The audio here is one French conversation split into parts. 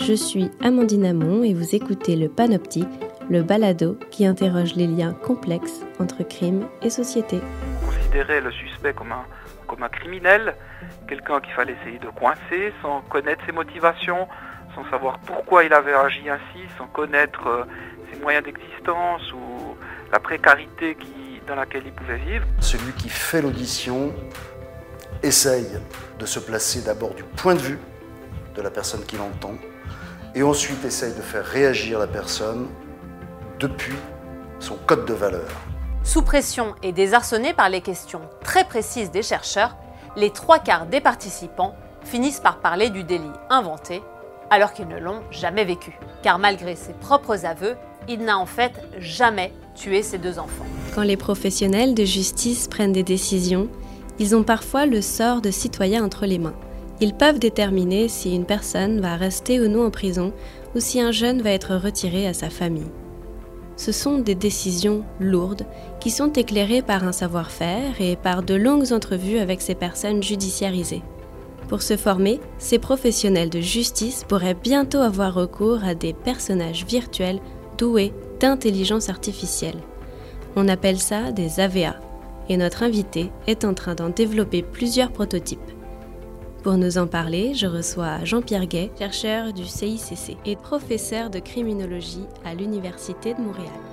Je suis Amandine Amon et vous écoutez le Panoptique, le balado qui interroge les liens complexes entre crime et société. Considérer le suspect comme un, comme un criminel, quelqu'un qu'il fallait essayer de coincer sans connaître ses motivations, sans savoir pourquoi il avait agi ainsi, sans connaître euh, ses moyens d'existence ou la précarité qui, dans laquelle il pouvait vivre. Celui qui fait l'audition essaye de se placer d'abord du point de vue de la personne qui l'entend et ensuite essaye de faire réagir la personne depuis son code de valeur. Sous pression et désarçonnés par les questions très précises des chercheurs, les trois quarts des participants finissent par parler du délit inventé alors qu'ils ne l'ont jamais vécu. Car malgré ses propres aveux, il n'a en fait jamais tué ses deux enfants. Quand les professionnels de justice prennent des décisions, ils ont parfois le sort de citoyens entre les mains. Ils peuvent déterminer si une personne va rester ou non en prison ou si un jeune va être retiré à sa famille. Ce sont des décisions lourdes qui sont éclairées par un savoir-faire et par de longues entrevues avec ces personnes judiciarisées. Pour se former, ces professionnels de justice pourraient bientôt avoir recours à des personnages virtuels doués d'intelligence artificielle. On appelle ça des AVA, et notre invité est en train d'en développer plusieurs prototypes. Pour nous en parler, je reçois Jean-Pierre Gay, chercheur du CICC et professeur de criminologie à l'Université de Montréal.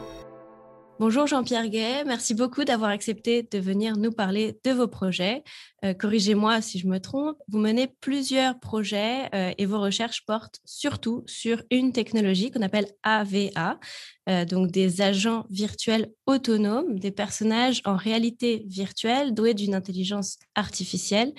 Bonjour Jean-Pierre Gay, merci beaucoup d'avoir accepté de venir nous parler de vos projets. Euh, corrigez-moi si je me trompe, vous menez plusieurs projets euh, et vos recherches portent surtout sur une technologie qu'on appelle AVA, euh, donc des agents virtuels autonomes, des personnages en réalité virtuelle doués d'une intelligence artificielle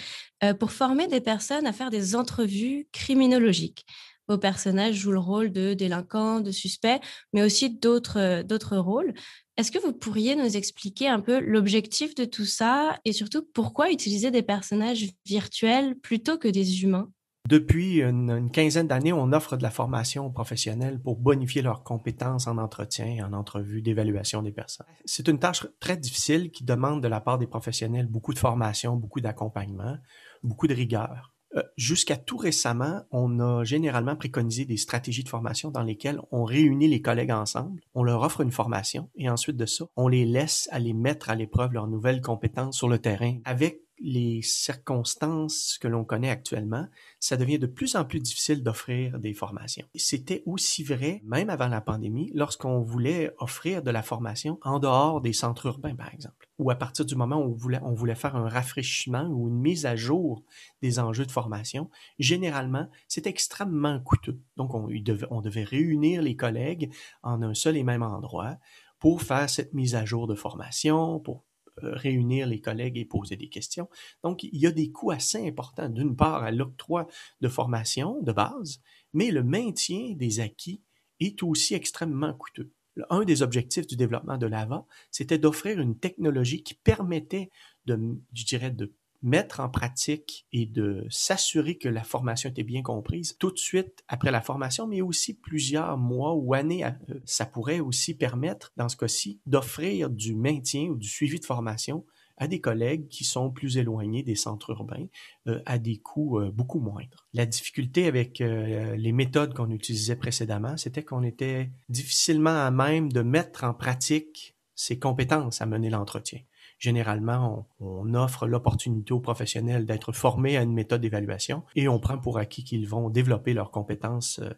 pour former des personnes à faire des entrevues criminologiques vos personnages jouent le rôle de délinquants, de suspects, mais aussi d'autres rôles. Est-ce que vous pourriez nous expliquer un peu l'objectif de tout ça et surtout pourquoi utiliser des personnages virtuels plutôt que des humains? Depuis une, quinzaine d'années, on offre de la formation aux professionnels pour bonifier leurs compétences en entretien et en entrevue d'évaluation des personnes. C'est une tâche très difficile qui demande de la part des professionnels beaucoup de formation, beaucoup d'accompagnement, beaucoup de rigueur. Euh, jusqu'à tout récemment, on a généralement préconisé des stratégies de formation dans lesquelles on réunit les collègues ensemble, on leur offre une formation et ensuite de ça, on les laisse aller mettre à l'épreuve leurs nouvelles compétences sur le terrain avec les circonstances que l'on connaît actuellement, ça devient de plus en plus difficile d'offrir des formations. C'était aussi vrai, même avant la pandémie, lorsqu'on voulait offrir de la formation en dehors des centres urbains, par exemple, ou à partir du moment où on voulait, faire un rafraîchissement ou une mise à jour des enjeux de formation, généralement, c'est extrêmement coûteux. Donc, on, on devait réunir les collègues en un seul et même endroit pour faire cette mise à jour de formation, pour réunir les collègues et poser des questions. Donc, il y a des coûts assez importants, d'une part à l'octroi de formation de base, mais le maintien des acquis est aussi extrêmement coûteux. Un des objectifs du développement de l'AVA, c'était d'offrir une technologie qui permettait de, je dirais, de mettre en pratique et de s'assurer que la formation était bien comprise tout de suite après la formation, mais aussi plusieurs mois ou années. Euh, ça pourrait aussi permettre, dans ce cas-ci, d'offrir du maintien ou du suivi de formation à des collègues qui sont plus éloignés des centres urbains euh, à des coûts euh, beaucoup moindres. La difficulté avec les méthodes qu'on utilisait précédemment, c'était qu'on était difficilement à même de mettre en pratique ces compétences à mener l'entretien. Généralement, on, offre l'opportunité aux professionnels d'être formés à une méthode d'évaluation et on prend pour acquis qu'ils vont développer leurs compétences euh,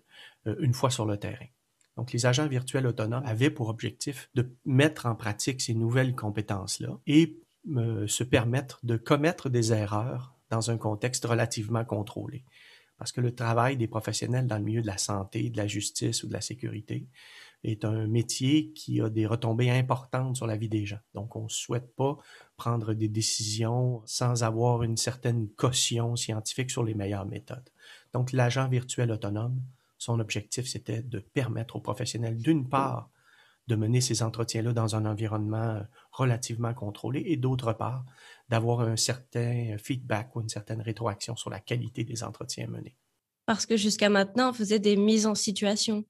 euh, une fois sur le terrain. Donc, les agents virtuels autonomes avaient pour objectif de mettre en pratique ces nouvelles compétences-là et euh, se permettre de commettre des erreurs dans un contexte relativement contrôlé. Parce que le travail des professionnels dans le milieu de la santé, de la justice ou de la sécurité, est un métier qui a des retombées importantes sur la vie des gens. Donc, on ne souhaite pas prendre des décisions sans avoir une certaine caution scientifique sur les meilleures méthodes. Donc, l'agent virtuel autonome, son objectif, c'était de permettre aux professionnels, d'une part, de mener ces entretiens-là dans un environnement relativement contrôlé et d'autre part, d'avoir un certain feedback ou une certaine rétroaction sur la qualité des entretiens menés. Parce que jusqu'à maintenant, on faisait des mises en situation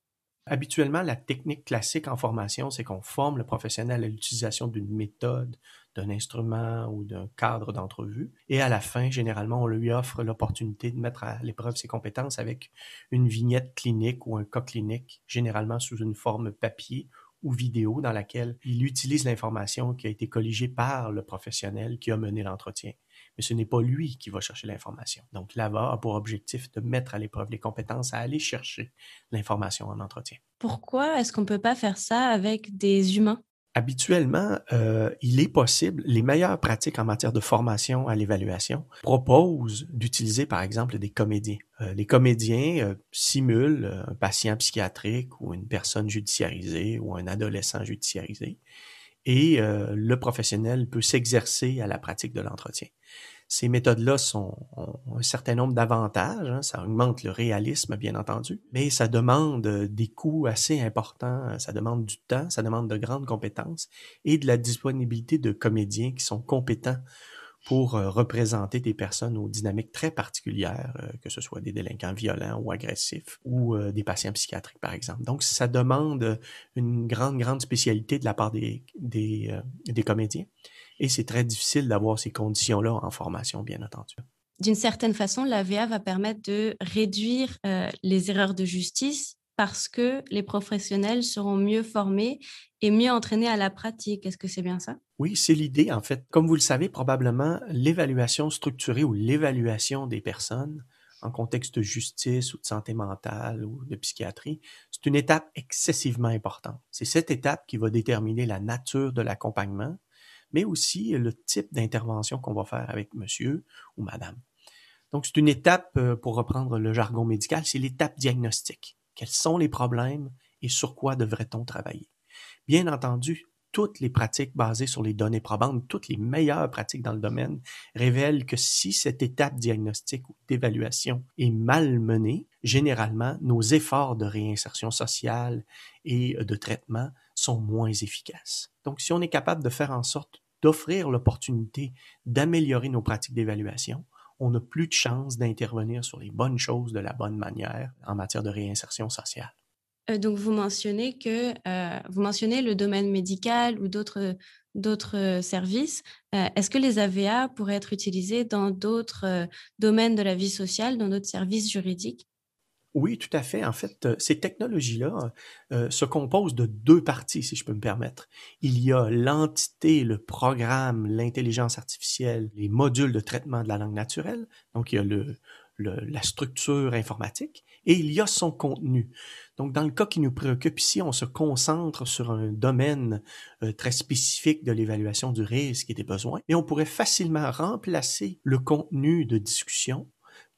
Habituellement, la technique classique en formation, c'est qu'on forme le professionnel à l'utilisation d'une méthode, d'un instrument ou d'un cadre d'entrevue. Et à la fin, généralement, on lui offre l'opportunité de mettre à l'épreuve ses compétences avec une vignette clinique ou un cas clinique, généralement sous une forme papier ou vidéo dans laquelle il utilise l'information qui a été colligée par le professionnel qui a mené l'entretien. Mais ce n'est pas lui qui va chercher l'information. Donc, l'AVA a pour objectif de mettre à l'épreuve les compétences à aller chercher l'information en entretien. Pourquoi est-ce qu'on ne peut pas faire ça avec des humains? Habituellement, euh, il est possible, les meilleures pratiques en matière de formation à l'évaluation proposent d'utiliser par exemple des comédiens. Euh, les comédiens euh, simulent un patient psychiatrique ou une personne judiciarisée ou un adolescent judiciarisé et le professionnel peut s'exercer à la pratique de l'entretien. Ces méthodes-là ont un certain nombre d'avantages. Hein. ça augmente le réalisme, bien entendu, mais ça demande euh, des coûts assez importants. Ça demande du temps, ça demande de grandes compétences et de la disponibilité de comédiens qui sont compétents pour euh, représenter des personnes aux dynamiques très particulières, euh, que ce soit des délinquants violents ou agressifs ou des patients psychiatriques, par exemple. Donc, ça demande une grande, grande spécialité de la part des, des, comédiens. Et c'est très difficile d'avoir ces conditions-là en formation, bien entendu. D'une certaine façon, l'AVA va permettre de réduire euh, les erreurs de justice parce que les professionnels seront mieux formés et mieux entraînés à la pratique. Est-ce que c'est bien ça? Oui, c'est l'idée, en fait. Comme vous le savez, probablement, l'évaluation structurée ou l'évaluation des personnes en contexte de justice ou de santé mentale ou de psychiatrie, c'est une étape excessivement importante. C'est cette étape qui va déterminer la nature de l'accompagnement, mais aussi le type d'intervention qu'on va faire avec monsieur ou madame. Donc, c'est une étape, euh, pour reprendre le jargon médical, c'est l'étape diagnostique. Quels sont les problèmes et sur quoi devrait-on travailler? Bien entendu, toutes les pratiques basées sur les données probantes, toutes les meilleures pratiques dans le domaine révèlent que si cette étape diagnostique ou d'évaluation est mal menée, généralement, nos efforts de réinsertion sociale et de traitement sont moins efficaces. Donc, si on est capable de faire en sorte d'offrir l'opportunité d'améliorer nos pratiques d'évaluation, on n'a plus de chance d'intervenir sur les bonnes choses de la bonne manière en matière de réinsertion sociale. Euh, donc, vous mentionnez que euh, vous mentionnez le domaine médical ou d'autres d'autres services. Euh, est-ce que les AVA pourraient être utilisés dans d'autres domaines de la vie sociale, dans d'autres services juridiques? Oui, tout à fait. En fait, ces technologies-là se composent de deux parties, si je peux me permettre. Il y a l'entité, le programme, l'intelligence artificielle, les modules de traitement de la langue naturelle. Donc, il y a le, la structure informatique et il y a son contenu. Donc, dans le cas qui nous préoccupe ici, on se concentre sur un domaine euh, très spécifique de l'évaluation du risque et des besoins, et on pourrait facilement remplacer le contenu de discussion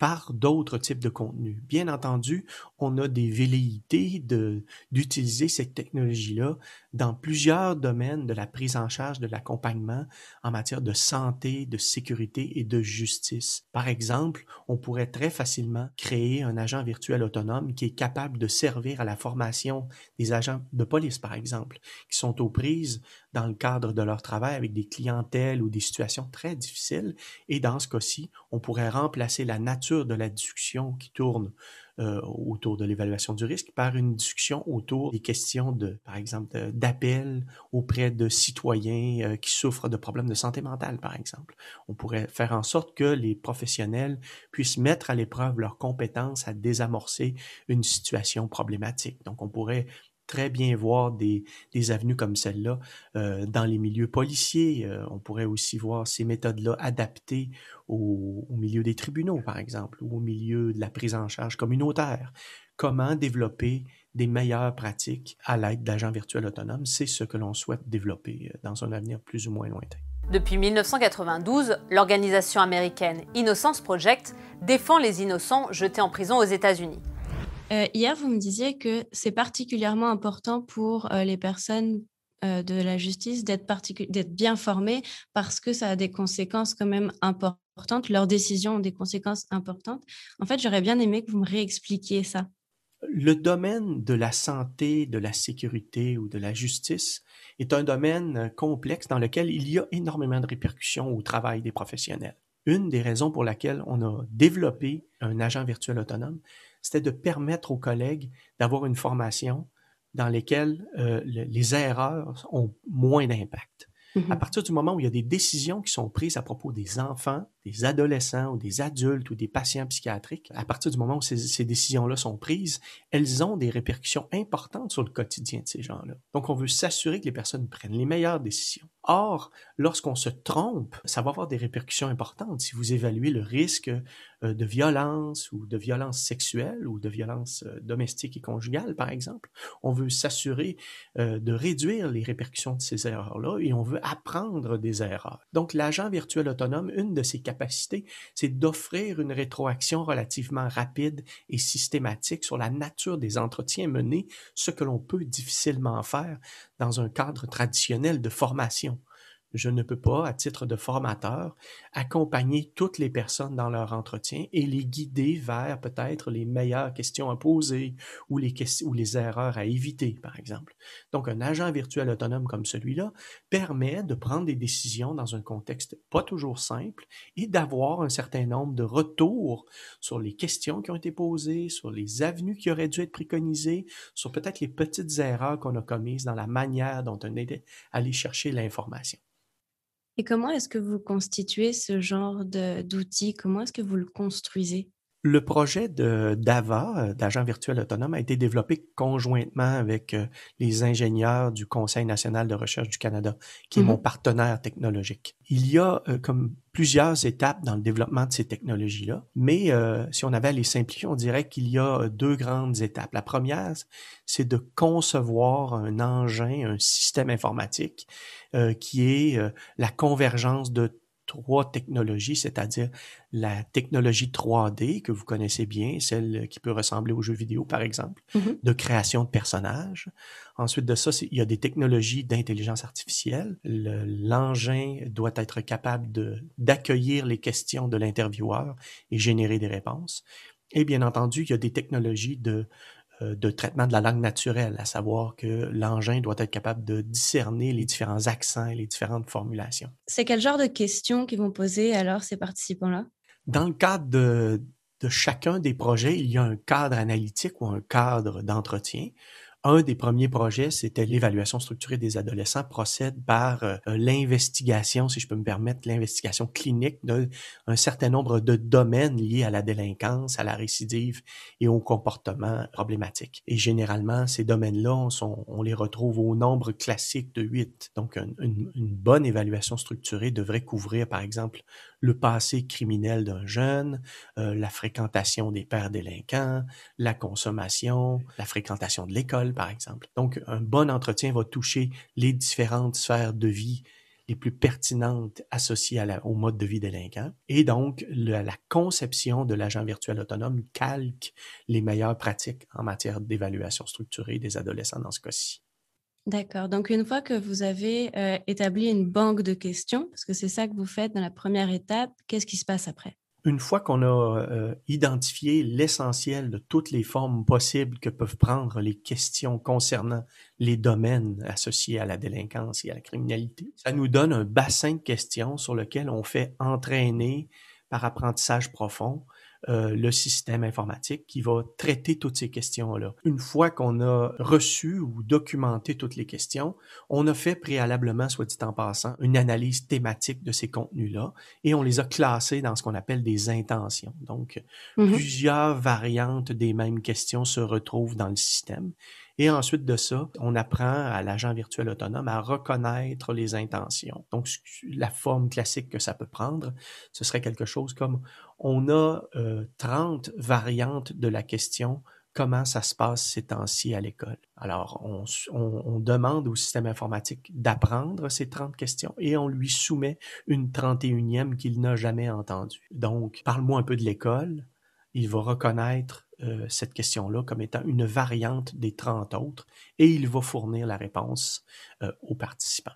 par d'autres types de contenus. Bien entendu, on a des velléités de, d'utiliser cette technologie-là dans plusieurs domaines de la prise en charge de l'accompagnement en matière de santé, de sécurité et de justice. Par exemple, on pourrait très facilement créer un agent virtuel autonome qui est capable de servir à la formation des agents de police, par exemple, qui sont aux prises dans le cadre de leur travail avec des clientèles ou des situations très difficiles. Et dans ce cas-ci, on pourrait remplacer la nature de la discussion qui tourne euh, autour de l'évaluation du risque par une discussion autour des questions de, par exemple, d'appel auprès de citoyens euh, qui souffrent de problèmes de santé mentale, par exemple. On pourrait faire en sorte que les professionnels puissent mettre à l'épreuve leurs compétences à désamorcer une situation problématique. Donc, on pourrait très bien voir des, avenues comme celle-là euh, dans les milieux policiers. Euh, on pourrait aussi voir ces méthodes-là adaptées au, au, milieu des tribunaux, par exemple, ou au milieu de la prise en charge communautaire. Comment développer des meilleures pratiques à l'aide d'agents virtuels autonomes, c'est ce que l'on souhaite développer euh, dans un avenir plus ou moins lointain. Depuis 1992, l'organisation américaine Innocence Project défend les innocents jetés en prison aux États-Unis. Euh, hier, vous me disiez que c'est particulièrement important pour euh, les personnes euh, de la justice d'être bien formées parce que ça a des conséquences quand même importantes. Leurs décisions ont des conséquences importantes. En fait, j'aurais bien aimé que vous me réexpliquiez ça. Le domaine de la santé, de la sécurité ou de la justice est un domaine complexe dans lequel il y a énormément de répercussions au travail des professionnels. une des raisons pour laquelle on a développé un agent virtuel autonome, c'était de permettre aux collègues d'avoir une formation dans laquelle euh, les erreurs ont moins d'impact. À mhm. partir du moment où il y a des décisions qui sont prises à propos des enfants, des adolescents ou des adultes ou des patients psychiatriques, à partir du moment où ces, décisions-là sont prises, elles ont des répercussions importantes sur le quotidien de ces gens-là. Donc, on veut s'assurer que les personnes prennent les meilleures décisions. Or, lorsqu'on se trompe, ça va avoir des répercussions importantes. Si vous évaluez le risque euh, de violence ou de violence sexuelle ou de violence euh, domestique et conjugale, par exemple, on veut s'assurer euh, de réduire les répercussions de ces erreurs-là et on veut apprendre des erreurs. Donc, l'agent virtuel autonome, une de ses c'est d'offrir une rétroaction relativement rapide et systématique sur la nature des entretiens menés, ce que l'on peut difficilement faire dans un cadre traditionnel de formation je ne peux pas, à titre de formateur, accompagner toutes les personnes dans leur entretien et les guider vers peut-être les meilleures questions à poser ou les, erreurs à éviter, par exemple. Donc, un agent virtuel autonome comme celui-là permet de prendre des décisions dans un contexte pas toujours simple et d'avoir un certain nombre de retours sur les questions qui ont été posées, sur les avenues qui auraient dû être préconisées, sur peut-être les petites erreurs qu'on a commises dans la manière dont on est allé chercher l'information. Et comment est-ce que vous constituez ce genre d'outils? Comment est-ce que vous le construisez? Le projet de d'AVA, euh, d'agent virtuel autonome, a été développé conjointement avec euh, les ingénieurs du Conseil national de recherche du Canada, qui est mon mmh partenaire technologique. Il y a euh, comme plusieurs étapes dans le développement de ces technologies-là, mais si on avait à les simplifier, on dirait qu'il y a deux grandes étapes. La première, c'est de concevoir un engin, un système informatique qui est la convergence de trois technologies, c'est-à-dire la technologie 3D que vous connaissez bien, celle qui peut ressembler aux jeux vidéo par exemple, mm-hmm. de création de personnages. Ensuite de ça, il y a des technologies d'intelligence artificielle. L'engin doit être capable d'accueillir les questions de l'intervieweur et générer des réponses. Et bien entendu, il y a des technologies de de traitement de la langue naturelle, à savoir que l'engin doit être capable de discerner les différents accents et les différentes formulations. C'est quel genre de questions qu'ils vont poser alors ces participants-là? Dans le cadre de, de chacun des projets, il y a un cadre analytique ou un cadre d'entretien un des premiers projets, c'était l'évaluation structurée des adolescents, procède par euh, l'investigation, si je peux me permettre, l'investigation clinique d'un certain nombre de domaines liés à la délinquance, à la récidive et au comportement problématique. Et généralement, ces domaines-là, on, les retrouve au nombre classique de 8. Donc, une bonne évaluation structurée devrait couvrir, par exemple, le passé criminel d'un jeune, euh, la fréquentation des pères délinquants, la consommation, la fréquentation de l'école, par exemple. Donc, un bon entretien va toucher les différentes sphères de vie les plus pertinentes associées au mode de vie délinquant. Et donc, la conception de l'agent virtuel autonome calque les meilleures pratiques en matière d'évaluation structurée des adolescents dans ce cas-ci. D'accord. Donc, une fois que vous avez euh, établi une banque de questions, parce que c'est ça que vous faites dans la première étape, qu'est-ce qui se passe après? Une fois qu'on a euh, identifié l'essentiel de toutes les formes possibles que peuvent prendre les questions concernant les domaines associés à la délinquance et à la criminalité, ça nous donne un bassin de questions sur lequel on fait entraîner par apprentissage profond euh, le système informatique qui va traiter toutes ces questions-là. Une fois qu'on a reçu ou documenté toutes les questions, on a fait préalablement, soit dit en passant, une analyse thématique de ces contenus-là et on les a classés dans ce qu'on appelle des intentions. Donc, mm-hmm. plusieurs variantes des mêmes questions se retrouvent dans le système et ensuite de ça, on apprend à l'agent virtuel autonome à reconnaître les intentions. Donc, la forme classique que ça peut prendre, ce serait quelque chose comme on a 30 euh, variantes de la question comment ça se passe ces temps-ci à l'école? Alors, on, on, demande au système informatique d'apprendre ces 30 questions et on lui soumet une 31e qu'il n'a jamais entendue. Donc, parle-moi un peu de l'école. Il va reconnaître euh, cette question-là comme étant une variante des 30 autres et il va fournir la réponse euh, aux participants.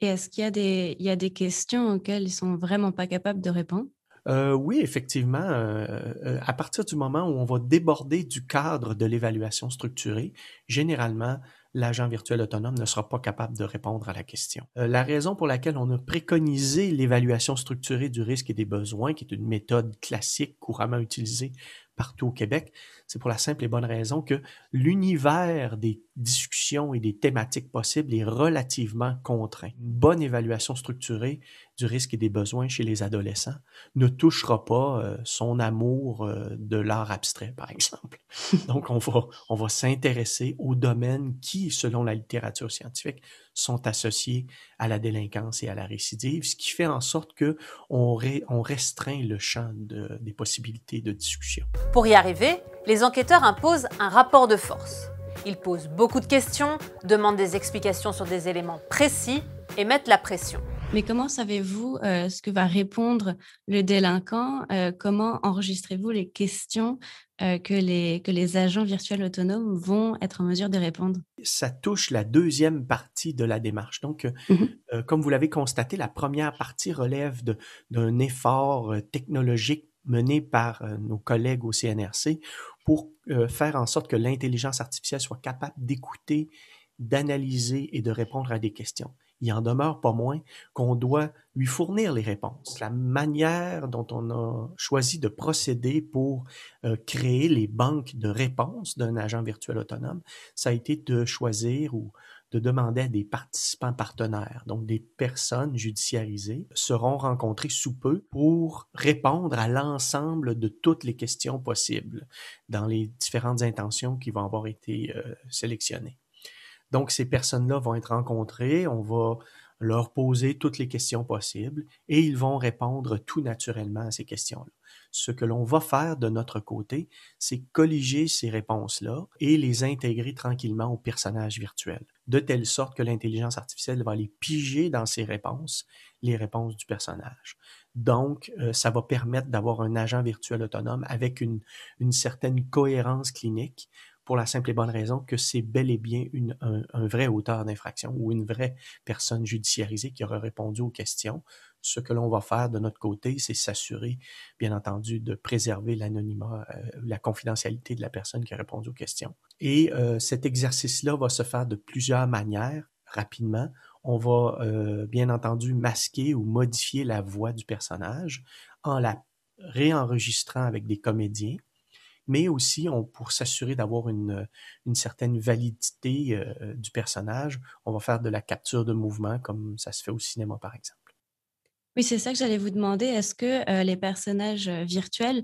Et est-ce qu'il y, a des, il y a des questions auxquelles ils sont vraiment pas capables de répondre? Euh, oui, effectivement, euh, euh, à partir du moment où on va déborder du cadre de l'évaluation structurée, généralement, l'agent virtuel autonome ne sera pas capable de répondre à la question. la raison pour laquelle on a préconisé l'évaluation structurée du risque et des besoins, qui est une méthode classique couramment utilisée partout au Québec, c'est pour la simple et bonne raison que l'univers des discussions et des thématiques possibles est relativement contraint. Une bonne évaluation structurée du risque et des besoins chez les adolescents ne touchera pas euh, son amour euh, de l'art abstrait, par exemple. Donc, on va, on va s'intéresser aux domaines qui, selon la littérature scientifique, sont associés à la délinquance et à la récidive, ce qui fait en sorte que on, on restreint le champ de, des possibilités de discussion. Pour y arriver, les enquêteurs imposent un rapport de force. Ils posent beaucoup de questions, demandent des explications sur des éléments précis et mettent la pression. Mais comment savez-vous euh, ce que va répondre le délinquant euh, Comment enregistrez-vous les questions euh, que, les, que les agents virtuels autonomes vont être en mesure de répondre? Ça touche la deuxième partie de la démarche. Donc, mmh comme vous l'avez constaté, la première partie relève d'un effort technologique mené par nos collègues au CNRC pour faire en sorte que l'intelligence artificielle soit capable d'écouter, d'analyser et de répondre à des questions il en demeure pas moins qu'on doit lui fournir les réponses. La manière dont on a choisi de procéder pour euh, créer les banques de réponses d'un agent virtuel autonome, ça a été de choisir ou de demander à des participants partenaires, donc des personnes judiciarisées, seront rencontrées sous peu pour répondre à l'ensemble de toutes les questions possibles dans les différentes intentions qui vont avoir été euh, sélectionnées. Donc, ces personnes-là vont être rencontrées, on va leur poser toutes les questions possibles et ils vont répondre tout naturellement à ces questions-là. Ce que l'on va faire de notre côté, c'est colliger ces réponses-là et les intégrer tranquillement au personnage virtuel, de telle sorte que l'intelligence artificielle va aller piger dans ces réponses les réponses du personnage. Donc, euh, ça va permettre d'avoir un agent virtuel autonome avec une, une certaine cohérence clinique pour la simple et bonne raison que c'est bel et bien un, vrai auteur d'infraction ou une vraie personne judiciarisée qui aura répondu aux questions. Ce que l'on va faire de notre côté, c'est s'assurer, bien entendu, de préserver l'anonymat, euh, la confidentialité de la personne qui a répondu aux questions. Et euh, cet exercice-là va se faire de plusieurs manières, rapidement. On va, euh, bien entendu, masquer ou modifier la voix du personnage en la réenregistrant avec des comédiens mais aussi pour s'assurer d'avoir une, une, certaine validité euh, du personnage, on va faire de la capture de mouvement comme ça se fait au cinéma par exemple. Oui, c'est ça que j'allais vous demander. Est-ce que euh, les personnages euh, virtuels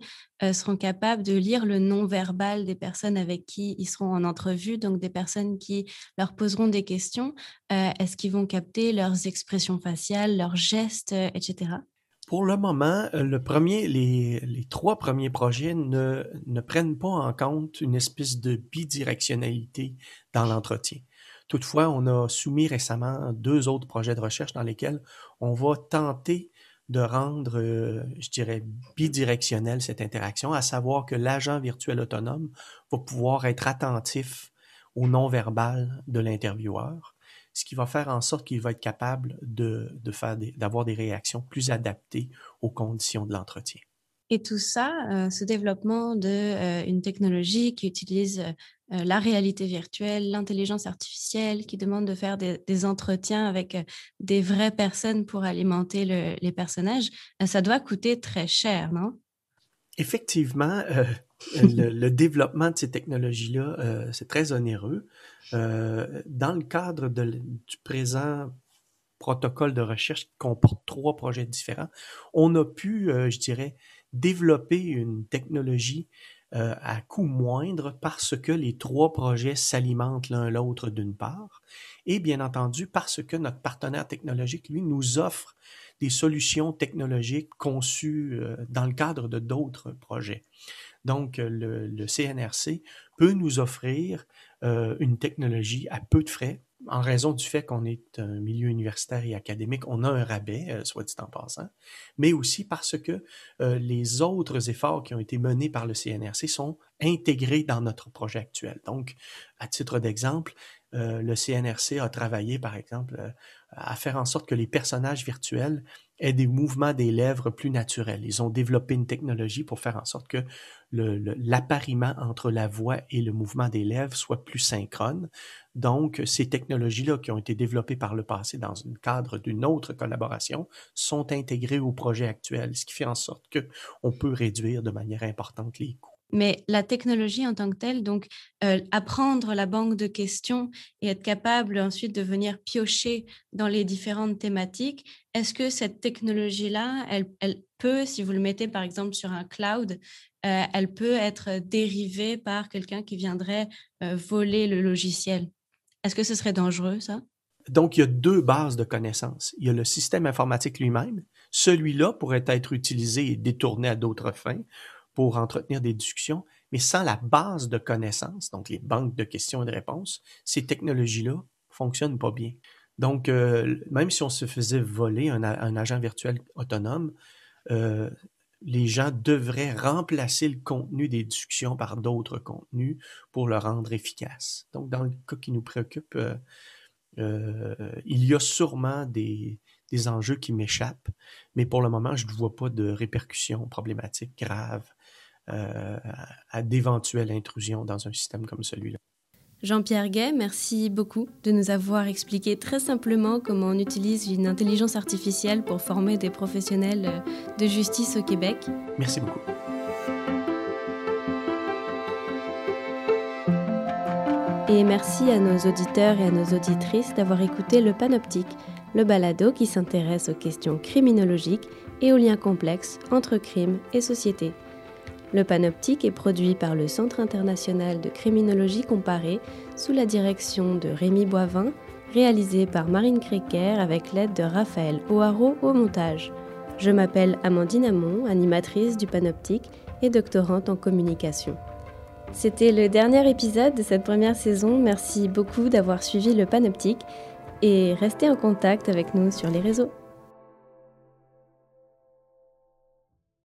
seront capables de lire le non-verbal des personnes avec qui ils seront en entrevue, donc des personnes qui leur poseront des questions Est-ce qu'ils vont capter leurs expressions faciales, leurs gestes, etc. Pour le moment, euh, le premier, les, trois premiers projets ne, ne prennent pas en compte une espèce de bidirectionnalité dans l'entretien. Toutefois, on a soumis récemment deux autres projets de recherche dans lesquels on va tenter de rendre, euh, je dirais, bidirectionnelle cette interaction, à savoir que l'agent virtuel autonome va pouvoir être attentif au non-verbal de l'intervieweur ce qui va faire en sorte qu'il va être capable de, de faire d'avoir des, réactions plus adaptées aux conditions de l'entretien. Et tout ça, euh, ce développement d'une euh, technologie qui utilise euh, la réalité virtuelle, l'intelligence artificielle, qui demande de faire des, entretiens avec des vraies personnes pour alimenter le, les personnages, ça doit coûter très cher, non? Effectivement, le, le, développement de ces technologies-là, c'est très onéreux. Euh, dans le cadre de, du présent protocole de recherche qui comporte trois projets différents, on a pu, euh, je dirais, développer une technologie euh, à coût moindre parce que les trois projets s'alimentent l'un l'autre d'une part, et bien entendu parce que notre partenaire technologique, lui, nous offre des solutions technologiques conçues dans le cadre de d'autres projets. Donc, le, le, CNRC peut nous offrir euh, une technologie à peu de frais. En raison du fait qu'on est un milieu universitaire et académique, on a un rabais, euh, soit dit en passant, mais aussi parce que euh, les autres efforts qui ont été menés par le CNRC sont intégrés dans notre projet actuel. Donc, à titre d'exemple, le CNRC a travaillé, par exemple, à faire en sorte que les personnages virtuels aient des mouvements des lèvres plus naturels. Ils ont développé une technologie pour faire en sorte que l'appariement entre la voix et le mouvement des lèvres soit plus synchrone. Donc, ces technologies-là qui ont été développées par le passé dans le cadre d'une autre collaboration sont intégrées au projet actuel, ce qui fait en sorte qu'on peut réduire de manière importante les coûts. Mais la technologie en tant que telle, donc euh, apprendre la banque de questions et être capable ensuite de venir piocher dans les différentes thématiques, est-ce que cette technologie-là, elle, peut, si vous le mettez par exemple sur un cloud, euh, elle peut être dérivée par quelqu'un qui viendrait euh, voler le logiciel? Est-ce que ce serait dangereux, ça? Donc, il y a deux bases de connaissances. Il y a le système informatique lui-même. Celui-là pourrait être utilisé et détourné à d'autres fins pour entretenir des discussions, mais sans la base de connaissances, donc les banques de questions et de réponses, ces technologies-là fonctionnent pas bien. Donc, euh, même si on se faisait voler un, agent virtuel autonome, euh, les gens devraient remplacer le contenu des discussions par d'autres contenus pour le rendre efficace. Donc, dans le cas qui nous préoccupe, euh, il y a sûrement des, des enjeux qui m'échappent, mais pour le moment, je ne vois pas de répercussions problématiques graves euh, à d'éventuelles intrusions dans un système comme celui-là. Jean-Pierre Gay, merci beaucoup de nous avoir expliqué très simplement comment on utilise une intelligence artificielle pour former des professionnels euh, de justice au Québec. Merci beaucoup. Et merci à nos auditeurs et à nos auditrices d'avoir écouté le Panoptique, le balado qui s'intéresse aux questions criminologiques et aux liens complexes entre crime et société. Le Panoptique est produit par le Centre international de criminologie comparée sous la direction de Rémi Boivin, réalisé par Marine Créquer avec l'aide de Raphaël O'Haraud au montage. Je m'appelle Amandine Amon, animatrice du Panoptique et doctorante en communication. C'était le dernier épisode de cette première saison. Merci beaucoup d'avoir suivi le Panoptique et restez en contact avec nous sur les réseaux.